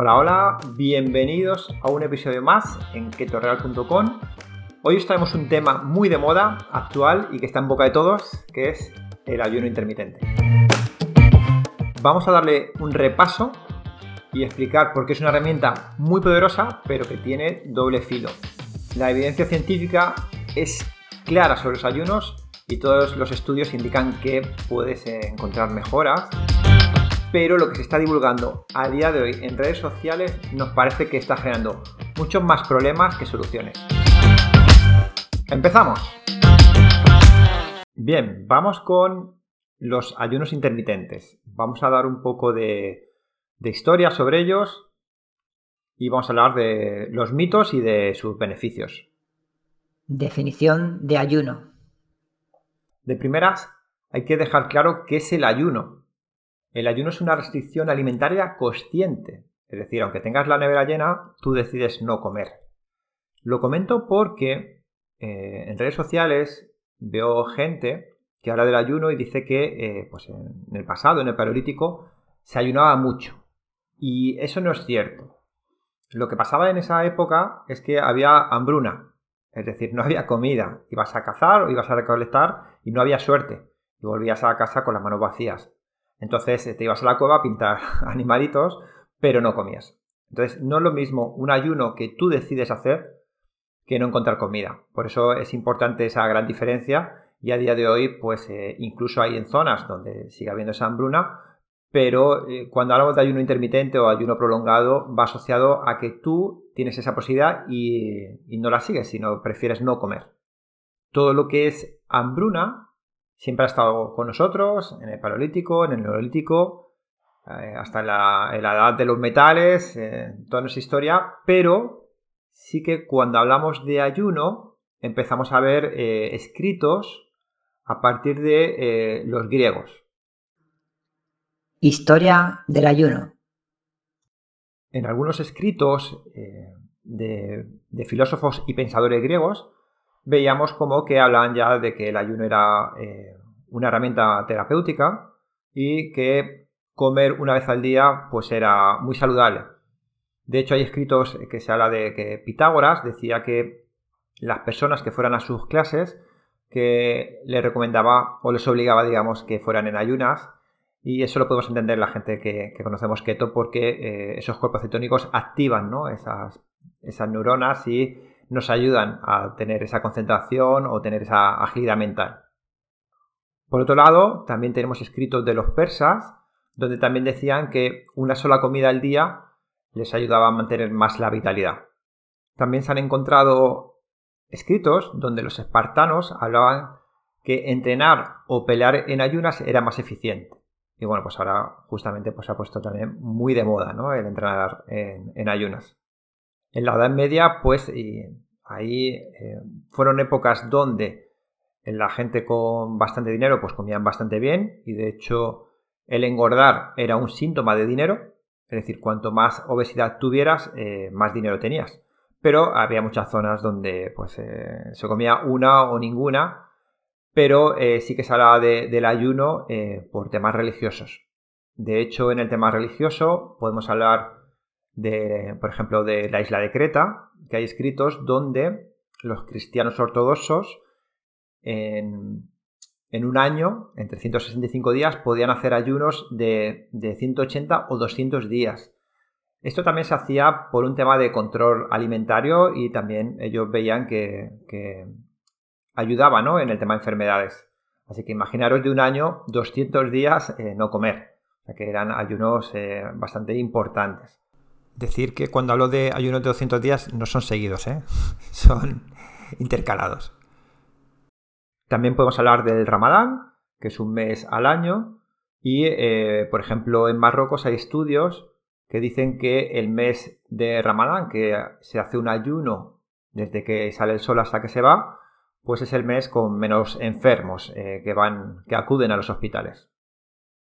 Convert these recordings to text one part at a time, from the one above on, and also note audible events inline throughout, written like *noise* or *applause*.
Hola, hola, bienvenidos a un episodio más en ketoreal.com. Hoy os traemos un tema muy de moda, actual y que está en boca de todos, que es el ayuno intermitente. Vamos a darle un repaso y explicar por qué es una herramienta muy poderosa, pero que tiene doble filo. La evidencia científica es clara sobre los ayunos y todos los estudios indican que puedes encontrar mejoras pero lo que se está divulgando a día de hoy en redes sociales nos parece que está generando muchos más problemas que soluciones. ¡Empezamos! Bien, vamos con los ayunos intermitentes. Vamos a dar un poco de, de historia sobre ellos y vamos a hablar de los mitos y de sus beneficios. Definición de ayuno. De primeras, hay que dejar claro qué es el ayuno. El ayuno es una restricción alimentaria consciente, es decir, aunque tengas la nevera llena, tú decides no comer. Lo comento porque eh, en redes sociales veo gente que habla del ayuno y dice que eh, pues en el pasado, en el paleolítico, se ayunaba mucho. Y eso no es cierto. Lo que pasaba en esa época es que había hambruna, es decir, no había comida. Ibas a cazar o ibas a recolectar y no había suerte. Y volvías a casa con las manos vacías. Entonces eh, te ibas a la cueva a pintar *laughs* animalitos, pero no comías. Entonces no es lo mismo un ayuno que tú decides hacer que no encontrar comida. Por eso es importante esa gran diferencia y a día de hoy pues eh, incluso hay en zonas donde sigue habiendo esa hambruna, pero eh, cuando hablamos de ayuno intermitente o ayuno prolongado va asociado a que tú tienes esa posibilidad y, y no la sigues, sino prefieres no comer. Todo lo que es hambruna siempre ha estado con nosotros, en el Paleolítico, en el Neolítico, eh, hasta en la, edad de los metales, en toda nuestra historia, pero sí que cuando hablamos de ayuno empezamos a ver eh, escritos a partir de eh, los griegos. Historia del ayuno. En algunos escritos de, de filósofos y pensadores griegos veíamos como que hablaban ya de que el ayuno era eh, una herramienta terapéutica y que comer una vez al día pues era muy saludable. De hecho hay escritos que se habla de que Pitágoras decía que las personas que fueran a sus clases que le recomendaba o les obligaba digamos que fueran en ayunas y eso lo podemos entender la gente que, conocemos keto porque eh, esos cuerpos cetónicos activan esas, esas neuronas y nos ayudan a tener esa concentración o tener esa agilidad mental. Por otro lado, también tenemos escritos de los persas, donde también decían que una sola comida al día les ayudaba a mantener más la vitalidad. También se han encontrado escritos donde los espartanos hablaban que entrenar o pelear en ayunas era más eficiente. Y bueno, pues ahora justamente pues, se ha puesto también muy de moda ¿no? el entrenar en ayunas. En la Edad Media, pues ahí eh, fueron épocas donde la gente con bastante dinero pues comían bastante bien y de hecho el engordar era un síntoma de dinero, es decir, cuanto más obesidad tuvieras, eh, más dinero tenías. Pero había muchas zonas donde pues eh, se comía una o ninguna, pero sí que se hablaba del ayuno por temas religiosos. De hecho, en el tema religioso podemos hablar de, por ejemplo, de la isla de Creta, que hay escritos donde los cristianos ortodoxos en, un año, en 365 días, podían hacer ayunos de, 180 o 200 días. Esto también se hacía por un tema de control alimentario y también ellos veían que, ayudaba en el tema de enfermedades. Así que imaginaros de un año 200 días eh, no comer, que eran ayunos eh, bastante importantes decir que cuando hablo de ayunos de 200 días no son seguidos, ¿eh? *laughs* son intercalados. También podemos hablar del Ramadán, que es un mes al año, y eh, por ejemplo en Marruecos hay estudios que dicen que el mes de Ramadán, que se hace un ayuno desde que sale el sol hasta que se va, pues es el mes con menos enfermos eh, que van, que acuden a los hospitales.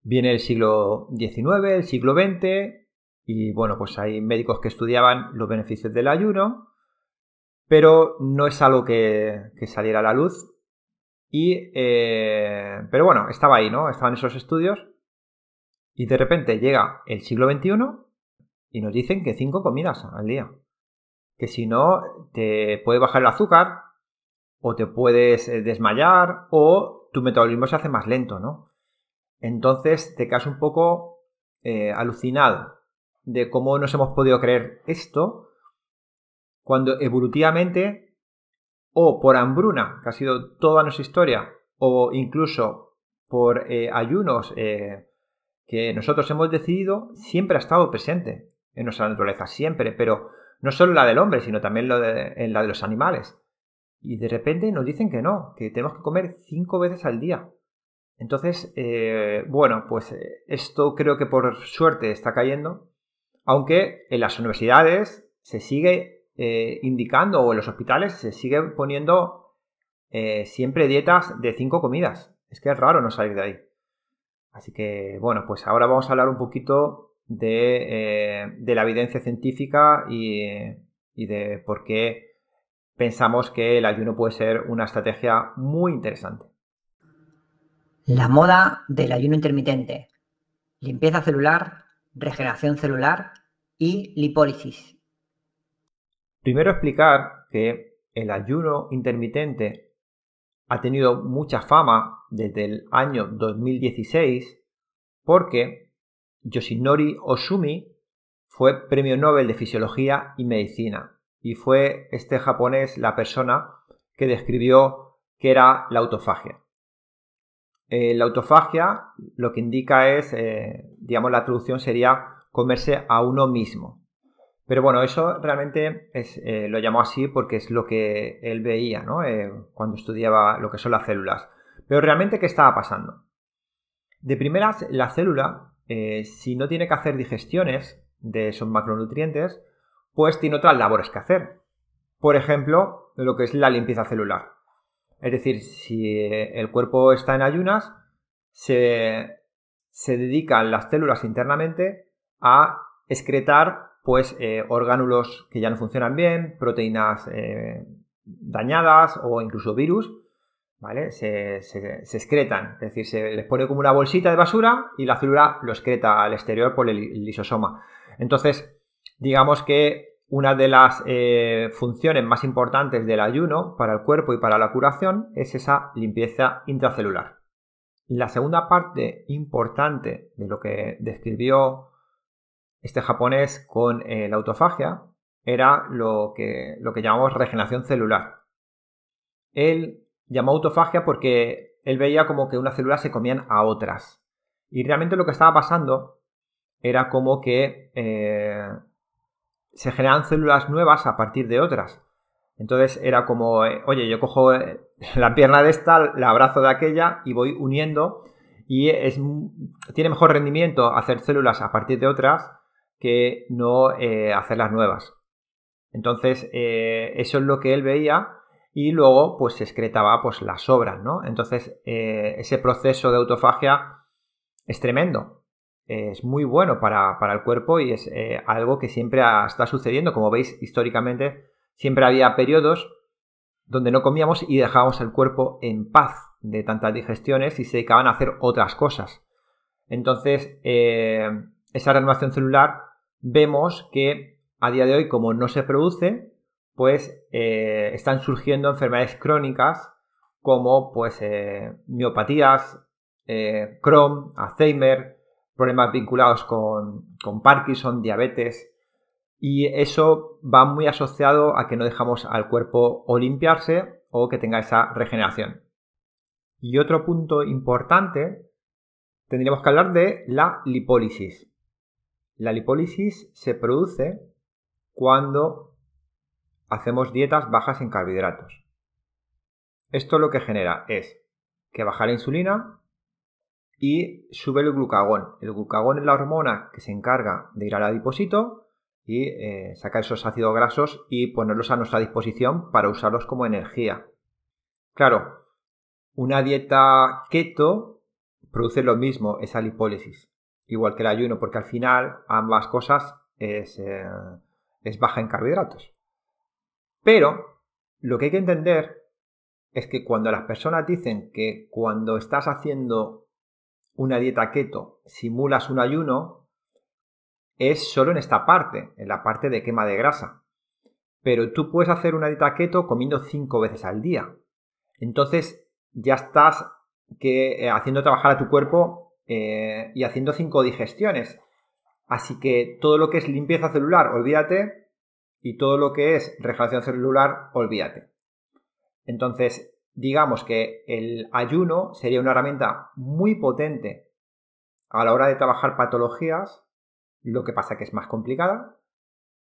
Viene el siglo XIX, el siglo XX, y bueno, pues hay médicos que estudiaban los beneficios del ayuno, pero no es algo que, saliera a la luz. Y, eh, pero bueno, estaba ahí, ¿no? Estaban esos estudios. Y de repente llega el siglo XXI y nos dicen que cinco comidas al día. Que si no, te puede bajar el azúcar, o te puedes eh, desmayar, o tu metabolismo se hace más lento, ¿no? Entonces te quedas un poco eh, alucinado de cómo nos hemos podido creer esto cuando evolutivamente o por hambruna, que ha sido toda nuestra historia, o incluso por eh, ayunos eh, que nosotros hemos decidido, siempre ha estado presente en nuestra naturaleza, siempre, pero no solo la del hombre, sino también en la de los animales. Y de repente nos dicen que no, que tenemos que comer cinco veces al día. Entonces, eh, bueno, pues esto creo que por suerte está cayendo, aunque en las universidades se sigue eh, indicando o en los hospitales se siguen poniendo eh, siempre dietas de cinco comidas. Es que es raro no salir de ahí. Así que, bueno, pues ahora vamos a hablar un poquito de, eh, la evidencia científica y, y de por qué pensamos que el ayuno puede ser una estrategia muy interesante. La moda del ayuno intermitente. Limpieza celular, regeneración celular y lipólisis. Primero explicar que el ayuno intermitente ha tenido mucha fama desde el año 2016 porque Yoshinori Osumi fue premio Nobel de Fisiología y Medicina y fue este japonés la persona que describió que era la autofagia. Eh, la autofagia lo que indica es, eh, digamos, la traducción sería comerse a uno mismo. Pero bueno, eso realmente es, eh, lo llamó así porque es lo que él veía ¿no? Cuando estudiaba lo que son las células. Pero realmente, ¿qué estaba pasando? De primeras, la célula, si no tiene que hacer digestiones de esos macronutrientes, pues tiene otras labores que hacer. Por ejemplo, lo que es la limpieza celular. Es decir, si el cuerpo está en ayunas, se, se dedican las células internamente a excretar pues eh, orgánulos que ya no funcionan bien, proteínas eh, dañadas o incluso virus, ¿vale? Se, excretan, es decir, se les pone como una bolsita de basura y la célula lo excreta al exterior por el lisosoma. Entonces, digamos que una de las eh, funciones más importantes del ayuno para el cuerpo y para la curación es esa limpieza intracelular. La segunda parte importante de lo que describió este japonés con eh, la autofagia era lo que, lo que llamamos regeneración celular. Él llamó autofagia porque él veía como que unas células se comían a otras. Y realmente lo que estaba pasando era como que eh, se generan células nuevas a partir de otras. Entonces era como, eh, oye, yo cojo *laughs* la pierna de esta, la abrazo de aquella y voy uniendo y es, tiene mejor rendimiento hacer células a partir de otras que no eh, hacer las nuevas. Entonces, eh, eso es lo que él veía y luego pues se excretaba pues las sobras, ¿no? Entonces, eh, ese proceso de autofagia es tremendo. Es muy bueno para, el cuerpo y es algo que siempre está sucediendo. Como veis, históricamente siempre había periodos donde no comíamos y dejábamos el cuerpo en paz de tantas digestiones y se dedicaban a hacer otras cosas. Entonces, esa renovación celular vemos que a día de hoy, como no se produce, pues eh, están surgiendo enfermedades crónicas como pues eh, miopatías, eh, Crohn, Alzheimer, problemas vinculados con, con, Parkinson, diabetes. Y eso va muy asociado a que no dejamos al cuerpo o limpiarse o que tenga esa regeneración. Y otro punto importante, tendríamos que hablar de la lipólisis. La lipólisis se produce cuando hacemos dietas bajas en carbohidratos. Esto lo que genera es que baja la insulina y sube el glucagón. El glucagón es la hormona que se encarga de ir al adipósito y eh, sacar esos ácidos grasos y ponerlos a nuestra disposición para usarlos como energía. Claro, una dieta keto produce lo mismo, esa lipólisis igual que el ayuno, porque al final ambas cosas es, eh, es baja en carbohidratos. Pero lo que hay que entender es que cuando las personas dicen que cuando estás haciendo una dieta keto simulas un ayuno, es solo en esta parte, en la parte de quema de grasa. Pero tú puedes hacer una dieta keto comiendo cinco veces al día. Entonces ya estás que, eh, haciendo trabajar a tu cuerpo eh, y haciendo cinco digestiones. Así que todo lo que es limpieza celular, olvídate. Y todo lo que es regeneración celular, olvídate. Entonces, digamos que el ayuno sería una herramienta muy potente a la hora de trabajar patologías, lo que pasa que es más complicada.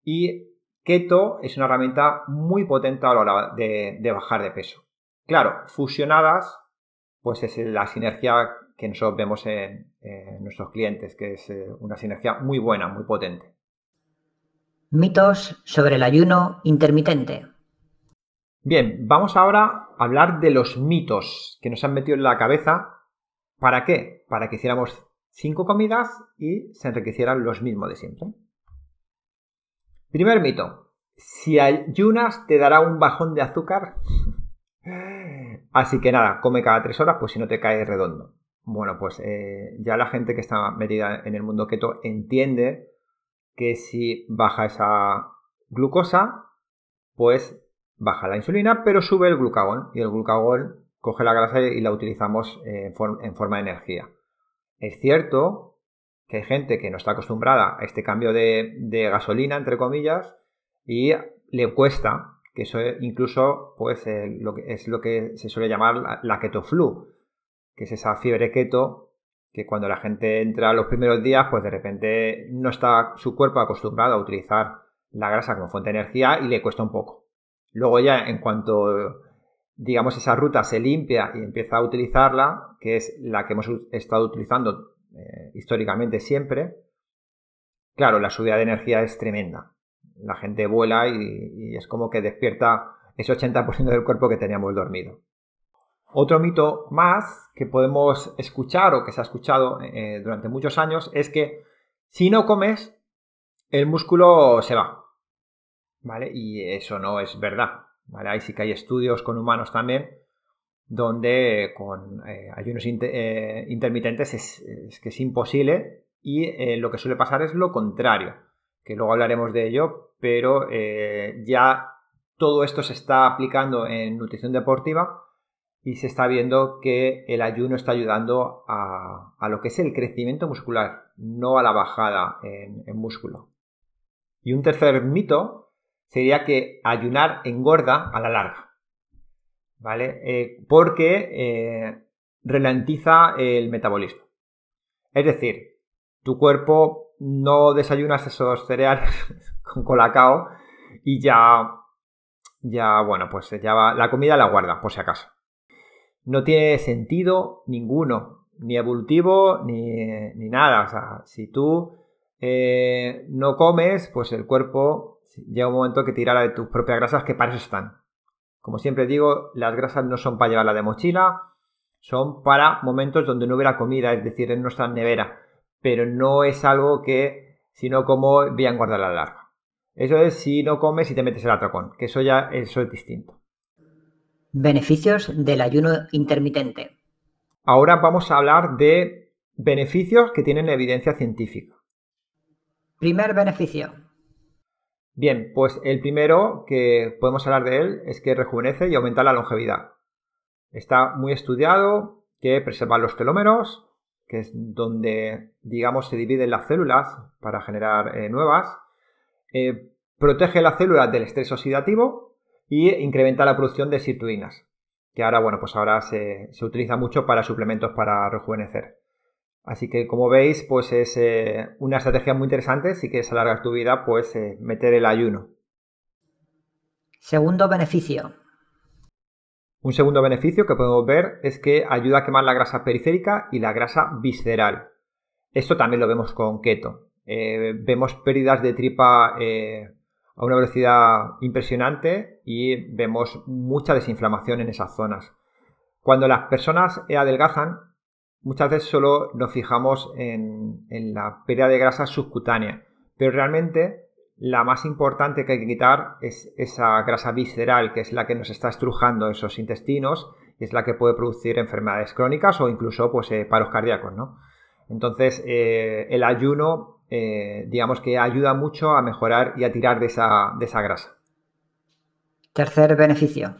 Y keto es una herramienta muy potente a la hora de bajar de peso. Claro, fusionadas pues es la sinergia que nosotros vemos en, nuestros clientes, que es eh, una sinergia muy buena, muy potente. Mitos sobre el ayuno intermitente. Bien, vamos ahora a hablar de los mitos que nos han metido en la cabeza. ¿Para qué? Para que hiciéramos cinco comidas y se enriquecieran los mismos de siempre. Primer mito. Si ayunas te dará un bajón de azúcar. *laughs* Así que nada, come cada tres horas, pues si no te cae redondo. Bueno, pues eh, ya la gente que está metida en el mundo keto entiende que si baja esa glucosa, pues baja la insulina, pero sube el glucagón y el glucagón coge la grasa y la utilizamos en, forma de energía. Es cierto que hay gente que no está acostumbrada a este cambio de, gasolina, entre comillas, y le cuesta que eso incluso pues, eh, lo que, es lo que se suele llamar la, keto flu, que es esa fiebre keto que cuando la gente entra los primeros días, pues de repente no está su cuerpo acostumbrado a utilizar la grasa como fuente de energía y le cuesta un poco. Luego ya en cuanto digamos esa ruta se limpia y empieza a utilizarla, que es la que hemos estado utilizando eh, históricamente siempre, claro, la subida de energía es tremenda la gente vuela y, es como que despierta ese 80% del cuerpo que teníamos dormido. Otro mito más que podemos escuchar o que se ha escuchado eh, durante muchos años es que si no comes, el músculo se va. Y eso no es verdad. ¿vale? Ahí sí que hay estudios con humanos también donde con eh, ayunos eh, intermitentes es, que es imposible y lo que suele pasar es lo contrario que luego hablaremos de ello, pero eh, ya todo esto se está aplicando en nutrición deportiva y se está viendo que el ayuno está ayudando a, lo que es el crecimiento muscular, no a la bajada en, músculo. Y un tercer mito sería que ayunar engorda a la larga, ¿vale? Eh, porque eh, ralentiza el metabolismo. Es decir, tu cuerpo no desayunas esos cereales *laughs* con colacao y ya, ya, bueno, pues ya va, la comida la guarda, por si acaso. No tiene sentido ninguno, ni evolutivo, ni, ni nada. O sea, si tú eh, no comes, pues el cuerpo llega un momento que tirará de tus propias grasas, que para eso están. Como siempre digo, las grasas no son para llevarla de mochila, son para momentos donde no hubiera comida, es decir, en nuestra nevera pero no es algo que si no como voy a engordar la larga. Eso es si no comes y te metes el atracón, que eso ya eso es distinto. Beneficios del ayuno intermitente. Ahora vamos a hablar de beneficios que tienen evidencia científica. Primer beneficio. Bien, pues el primero que podemos hablar de él es que rejuvenece y aumenta la longevidad. Está muy estudiado que preserva los telómeros, que es donde, digamos, se dividen las células para generar eh, nuevas, eh, protege las células del estrés oxidativo y incrementa la producción de sirtuinas, que ahora, bueno, pues ahora se, utiliza mucho para suplementos para rejuvenecer. Así que, como veis, pues es eh, una estrategia muy interesante. Si quieres alargar tu vida, pues meter el ayuno. Segundo beneficio, un segundo beneficio que podemos ver es que ayuda a quemar la grasa periférica y la grasa visceral. Esto también lo vemos con keto. Eh, vemos pérdidas de tripa eh, a una velocidad impresionante y vemos mucha desinflamación en esas zonas. Cuando las personas adelgazan, muchas veces solo nos fijamos en, en la pérdida de grasa subcutánea, pero realmente la más importante que hay que quitar es esa grasa visceral, que es la que nos está estrujando esos intestinos y es la que puede producir enfermedades crónicas o incluso pues, eh, paros cardíacos. ¿no? Entonces, eh, el ayuno eh, digamos que ayuda mucho a mejorar y a tirar de esa, de esa grasa. Tercer beneficio.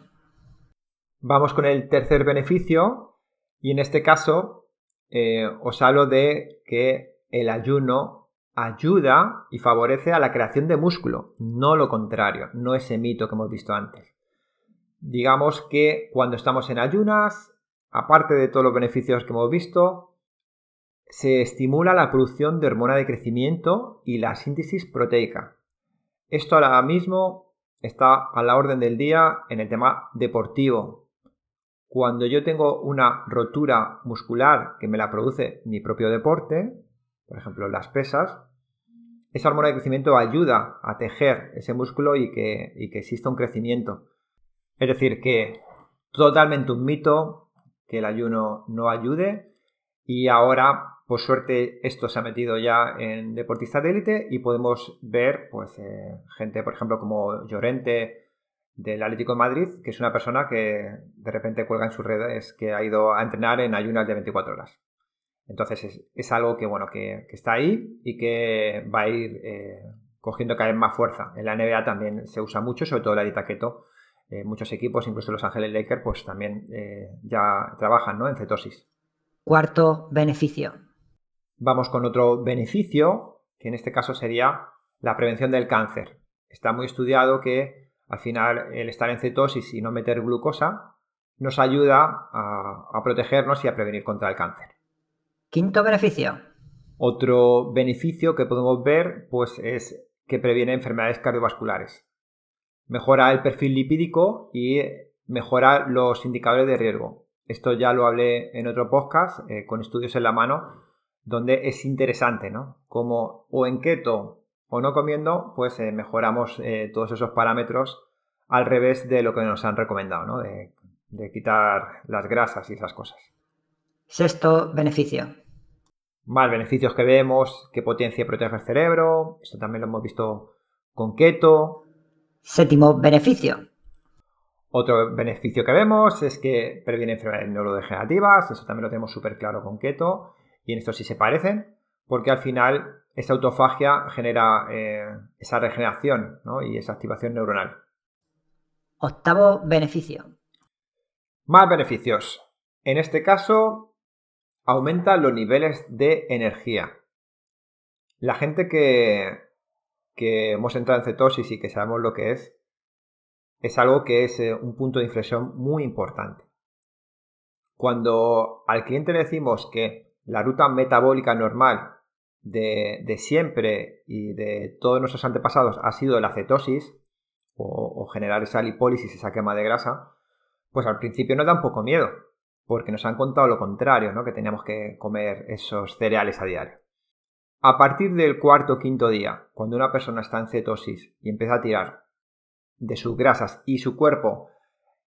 Vamos con el tercer beneficio y en este caso eh, os hablo de que el ayuno ayuda y favorece a la creación de músculo, no lo contrario, no ese mito que hemos visto antes. Digamos que cuando estamos en ayunas, aparte de todos los beneficios que hemos visto, se estimula la producción de hormona de crecimiento y la síntesis proteica. Esto ahora mismo está a la orden del día en el tema deportivo, cuando yo tengo una rotura muscular que me la produce mi propio deporte, por ejemplo las pesas, esa hormona de crecimiento ayuda a tejer ese músculo y que, y que exista un crecimiento. Es decir, que totalmente un mito que el ayuno no ayude y ahora, por suerte, esto se ha metido ya en deportistas de élite y podemos ver pues, eh, gente, por ejemplo, como Llorente, del Atlético de Madrid, que es una persona que de repente cuelga en sus redes que ha ido a entrenar en ayunas de 24 horas. Entonces es, algo que, bueno, que, está ahí y que va a ir eh, cogiendo cada vez más fuerza. En la NBA también se usa mucho, sobre todo la dieta keto. Eh, muchos equipos, incluso Los Ángeles Lakers, pues también eh, ya trabajan ¿no? en cetosis. Cuarto beneficio. Vamos con otro beneficio, que en este caso sería la prevención del cáncer. Está muy estudiado que al final, el estar en cetosis y no meter glucosa nos ayuda a, protegernos y a prevenir contra el cáncer. Quinto beneficio. Otro beneficio que podemos ver pues, es que previene enfermedades cardiovasculares. Mejora el perfil lipídico y mejora los indicadores de riesgo. Esto ya lo hablé en otro podcast eh, con estudios en la mano, donde es interesante, ¿no? Como o en keto o no comiendo, pues eh, mejoramos eh, todos esos parámetros al revés de lo que nos han recomendado, ¿no? De, quitar las grasas y esas cosas. Sexto beneficio. Más beneficios que vemos, que potencia y protege el cerebro. Esto también lo hemos visto con keto. Séptimo beneficio. Otro beneficio que vemos es que previene enfermedades neurodegenerativas. Eso también lo tenemos súper claro con keto. Y en esto sí se parecen, porque al final esa autofagia genera eh, esa regeneración y esa activación neuronal. Octavo beneficio. Más beneficios. En este caso, aumenta los niveles de energía. La gente que, que hemos entrado en cetosis y que sabemos lo que es, es algo que es eh, un punto de inflexión muy importante. Cuando al cliente le decimos que la ruta metabólica normal de, siempre y de todos nuestros antepasados ha sido la cetosis o, generar esa lipólisis, esa quema de grasa, pues al principio nos da un poco miedo, porque nos han contado lo contrario, ¿no? que teníamos que comer esos cereales a diario. A partir del cuarto o quinto día, cuando una persona está en cetosis y empieza a tirar de sus grasas y su cuerpo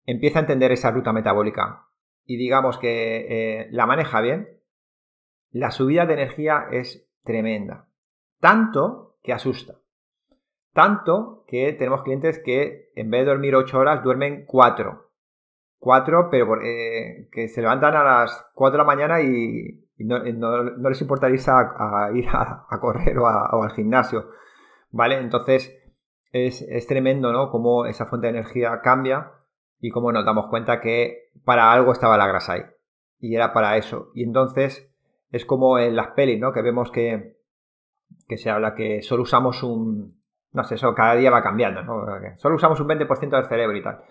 empieza a entender esa ruta metabólica y digamos que eh, la maneja bien, la subida de energía es tremenda. Tanto que asusta. Tanto que tenemos clientes que en vez de dormir 8 horas duermen 4. 4, pero eh, que se levantan a las 4 de la mañana y, no, les importa a, ir a, correr o, al gimnasio. ¿Vale? Entonces es, es tremendo, ¿no? Cómo esa fuente de energía cambia y cómo nos damos cuenta que para algo estaba la grasa ahí. Y era para eso. Y entonces es como en las pelis, ¿no? Que vemos que, que se habla que solo usamos un... No sé, eso cada día va cambiando, ¿no? Solo usamos un 20% del cerebro y tal.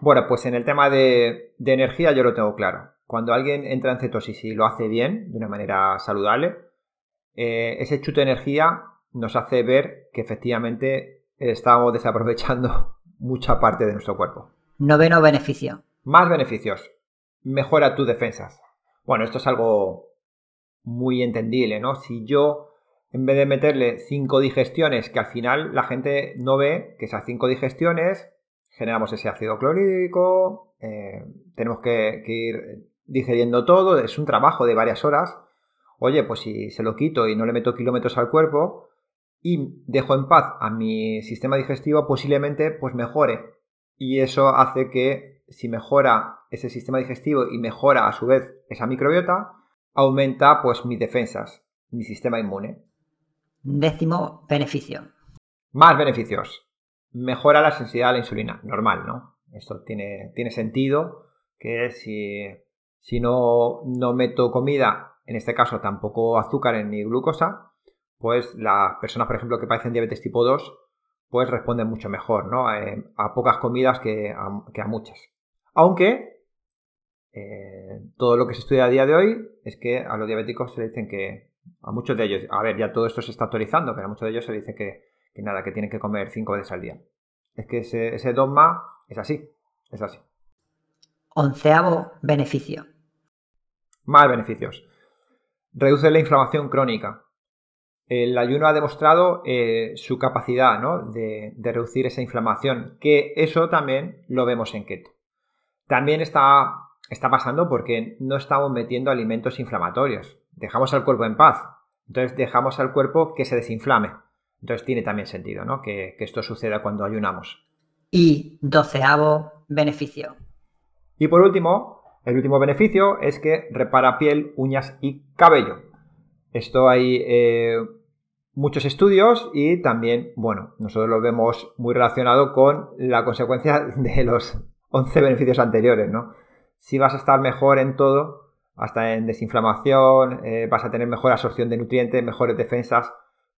Bueno, pues en el tema de, energía yo lo tengo claro. Cuando alguien entra en cetosis y lo hace bien, de una manera saludable, eh, ese chute de energía nos hace ver que efectivamente estamos desaprovechando *laughs* mucha parte de nuestro cuerpo. Noveno beneficio. Más beneficios. Mejora tus defensas. Bueno, esto es algo muy entendible, ¿no? Si yo, en vez de meterle cinco digestiones, que al final la gente no ve que esas cinco digestiones generamos ese ácido clorhídrico, eh, tenemos que, ir digeriendo todo, es un trabajo de varias horas. Oye, pues si se lo quito y no le meto kilómetros al cuerpo y dejo en paz a mi sistema digestivo, posiblemente pues mejore. Y eso hace que si mejora ese sistema digestivo y mejora a su vez esa microbiota, aumenta pues mis defensas, mi sistema inmune. Décimo beneficio. Más beneficios. Mejora la sensibilidad a la insulina. Normal, ¿no? Esto tiene, tiene sentido que si, si no, no meto comida, en este caso tampoco azúcar ni glucosa, pues las personas, por ejemplo, que padecen diabetes tipo 2, pues responden mucho mejor, ¿no? Eh, a, pocas comidas que a, muchas. Aunque eh, todo lo que se estudia a día de hoy es que a los diabéticos se le dicen que, a muchos de ellos, a ver, ya todo esto se está actualizando, pero a muchos de ellos se les dice que, nada, que tienen que comer cinco veces al día. Es que ese, ese dogma es así, es así. Onceavo beneficio. Más beneficios. Reduce la inflamación crónica el ayuno ha demostrado eh, su capacidad de, reducir esa inflamación, que eso también lo vemos en keto. También está, está pasando porque no estamos metiendo alimentos inflamatorios. Dejamos al cuerpo en paz. Entonces dejamos al cuerpo que se desinflame. Entonces tiene también sentido ¿no? que, que esto suceda cuando ayunamos. Y doceavo beneficio. Y por último, el último beneficio es que repara piel, uñas y cabello. Esto hay eh, muchos estudios y también, bueno, nosotros lo vemos muy relacionado con la consecuencia de los 11 beneficios anteriores, ¿no? Si vas a estar mejor en todo, hasta en desinflamación, eh, vas a tener mejor absorción de nutrientes, mejores defensas,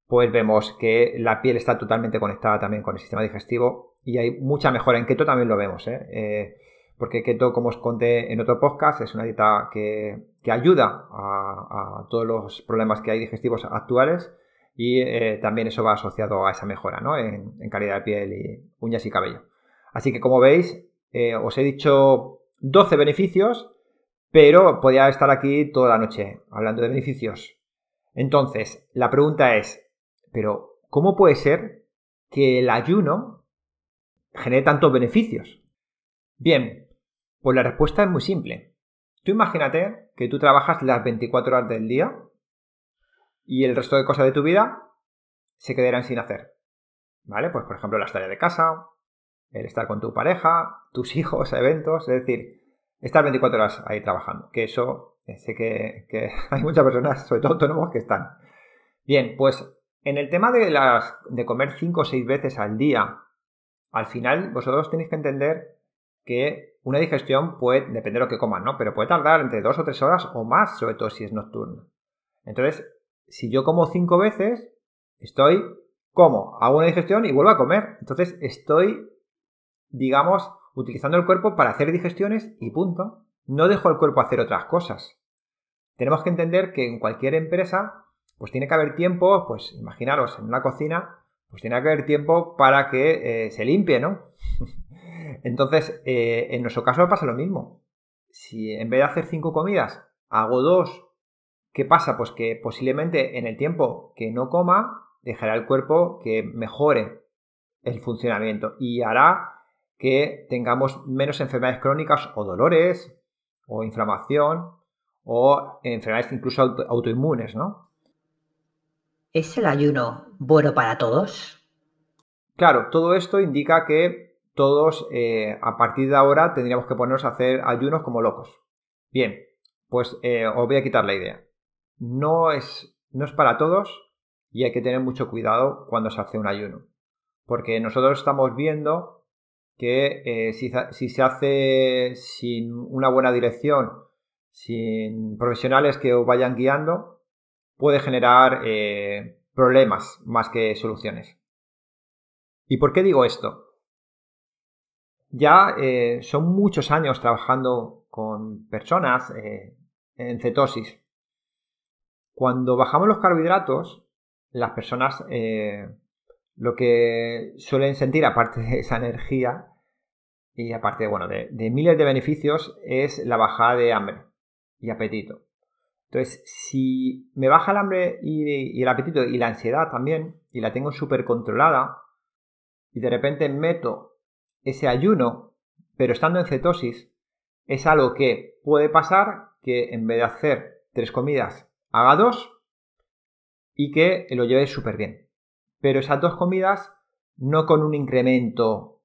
pues vemos que la piel está totalmente conectada también con el sistema digestivo y hay mucha mejora. En keto también lo vemos, ¿eh? eh porque keto, como os conté en otro podcast, es una dieta que, ayuda a, todos los problemas que hay digestivos actuales y también eso va asociado a esa mejora ¿no? en, calidad de piel y uñas y cabello. Así que como veis, os he dicho 12 beneficios, pero podría estar aquí toda la noche hablando de beneficios. Entonces, la pregunta es, pero ¿cómo puede ser que el ayuno genere tantos beneficios? Bien, pues la respuesta es muy simple. Tú imagínate que tú trabajas las 24 horas del día y el resto de cosas de tu vida se quedarán sin hacer. ¿Vale? Pues por ejemplo las tareas de casa, el estar con tu pareja, tus *laughs* hijos, eventos, es decir, estar 24 horas ahí trabajando. Que eso eh, sé que, *laughs* hay muchas personas, sobre todo autónomos, que están. Bien, pues en el tema de, las, de comer 5 o 6 veces al día, al final vosotros tenéis que entender que una digestión puede, depender de lo que coman, ¿no? Pero puede tardar entre dos o tres horas o más, sobre todo si es nocturno. Entonces, si yo como cinco veces, estoy, como, hago una digestión y vuelvo a comer. Entonces, estoy, digamos, utilizando el cuerpo para hacer digestiones y punto. No dejo al cuerpo hacer otras cosas. Tenemos que entender que en cualquier empresa, pues tiene que haber tiempo, pues imaginaros, en una cocina, pues tiene que haber tiempo para que eh, se limpie, ¿no? *laughs* Entonces, eh, en nuestro caso pasa lo mismo. Si en vez de hacer cinco comidas, hago dos, ¿qué pasa? Pues que posiblemente en el tiempo que no coma, dejará el cuerpo que mejore el funcionamiento y hará que tengamos menos enfermedades crónicas o dolores o inflamación o enfermedades incluso autoinmunes, ¿no? ¿Es el ayuno bueno para todos? Claro, todo esto indica que todos eh, a partir de ahora tendríamos que ponernos a hacer ayunos como locos. Bien, pues eh, os voy a quitar la idea. No es, no es para todos y hay que tener mucho cuidado cuando se hace un ayuno. Porque nosotros estamos viendo que eh, si, se hace sin una buena dirección, sin profesionales que os vayan guiando, puede generar problemas más que soluciones. ¿Y por qué digo esto? ya eh, son muchos años trabajando con personas eh, en cetosis. Cuando bajamos los carbohidratos, las personas eh, lo que suelen sentir, aparte de esa energía y aparte bueno, de, miles de beneficios, es la bajada de hambre y apetito. Entonces, si me baja el hambre y, y el apetito y la ansiedad también, y la tengo súper controlada, y de repente meto ese ayuno, pero estando en cetosis, es algo que puede pasar que en vez de hacer tres comidas, haga dos y que lo lleve súper bien. Pero esas dos comidas no con un incremento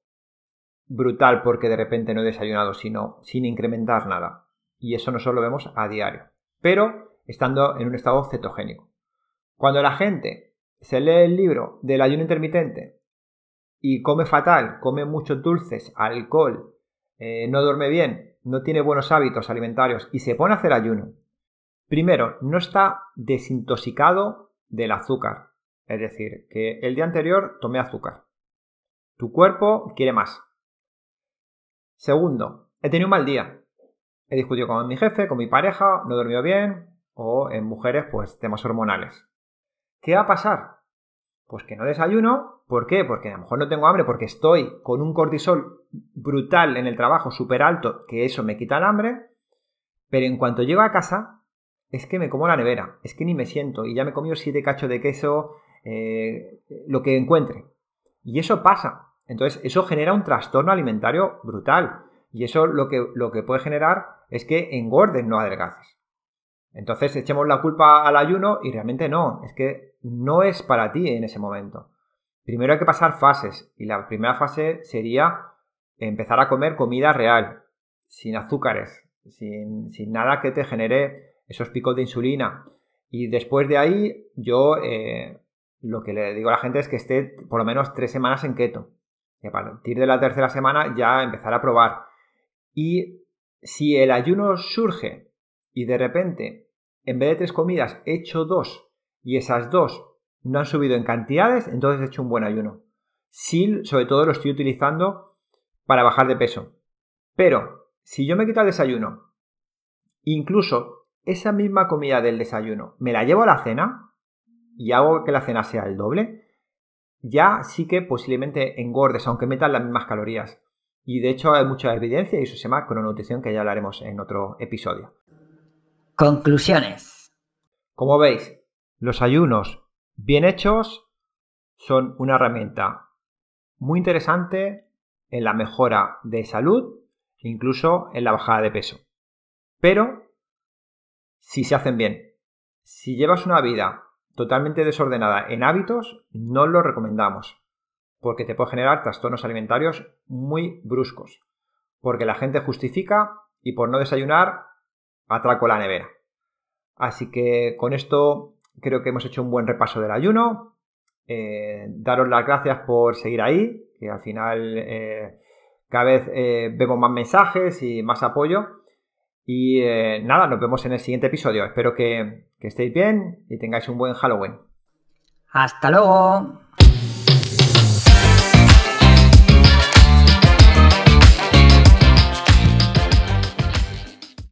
brutal porque de repente no he desayunado, sino sin incrementar nada. Y eso nosotros lo vemos a diario. Pero estando en un estado cetogénico. Cuando la gente se lee el libro del ayuno intermitente y come fatal, come muchos dulces, alcohol, eh, no duerme bien, no tiene buenos hábitos alimentarios y se pone a hacer ayuno, primero, no está desintoxicado del azúcar. Es decir, que el día anterior tomé azúcar. Tu cuerpo quiere más. Segundo, he tenido un mal día. He discutido con mi jefe, con mi pareja, no he dormido bien, o en mujeres, pues temas hormonales. ¿Qué va a pasar? Pues que no desayuno. ¿Por qué? Porque a lo mejor no tengo hambre, porque estoy con un cortisol brutal en el trabajo, súper alto, que eso me quita el hambre. Pero en cuanto llego a casa, es que me como la nevera, es que ni me siento y ya me he comido siete cachos de queso, eh, lo que encuentre. Y eso pasa. Entonces, eso genera un trastorno alimentario brutal. Y eso lo que, lo que puede generar es que engordes, no adelgaces. Entonces, echemos la culpa al ayuno y realmente no. Es que no es para ti en ese momento. Primero hay que pasar fases. Y la primera fase sería empezar a comer comida real, sin azúcares, sin, sin nada que te genere esos picos de insulina. Y después de ahí, yo eh, lo que le digo a la gente es que esté por lo menos tres semanas en keto. Y a partir de la tercera semana ya empezar a probar. Y si el ayuno surge y de repente, en vez de tres comidas, he hecho dos y esas dos no han subido en cantidades, entonces he hecho un buen ayuno. Sí, sobre todo lo estoy utilizando para bajar de peso. Pero si yo me quito el desayuno, incluso esa misma comida del desayuno, me la llevo a la cena y hago que la cena sea el doble, ya sí que posiblemente engordes, aunque metan las mismas calorías. Y de hecho hay mucha evidencia y eso se llama crononutrición que ya hablaremos en otro episodio. Conclusiones. Como veis, los ayunos bien hechos son una herramienta muy interesante en la mejora de salud, incluso en la bajada de peso. Pero si se hacen bien, si llevas una vida totalmente desordenada en hábitos, no lo recomendamos, porque te puede generar trastornos alimentarios muy bruscos, porque la gente justifica y por no desayunar atraco la nevera. Así que con esto creo que hemos hecho un buen repaso del ayuno. Eh, daros las gracias por seguir ahí, que al final eh, cada vez eh, vemos más mensajes y más apoyo. Y eh, nada, nos vemos en el siguiente episodio. Espero que, que estéis bien y tengáis un buen Halloween. Hasta luego.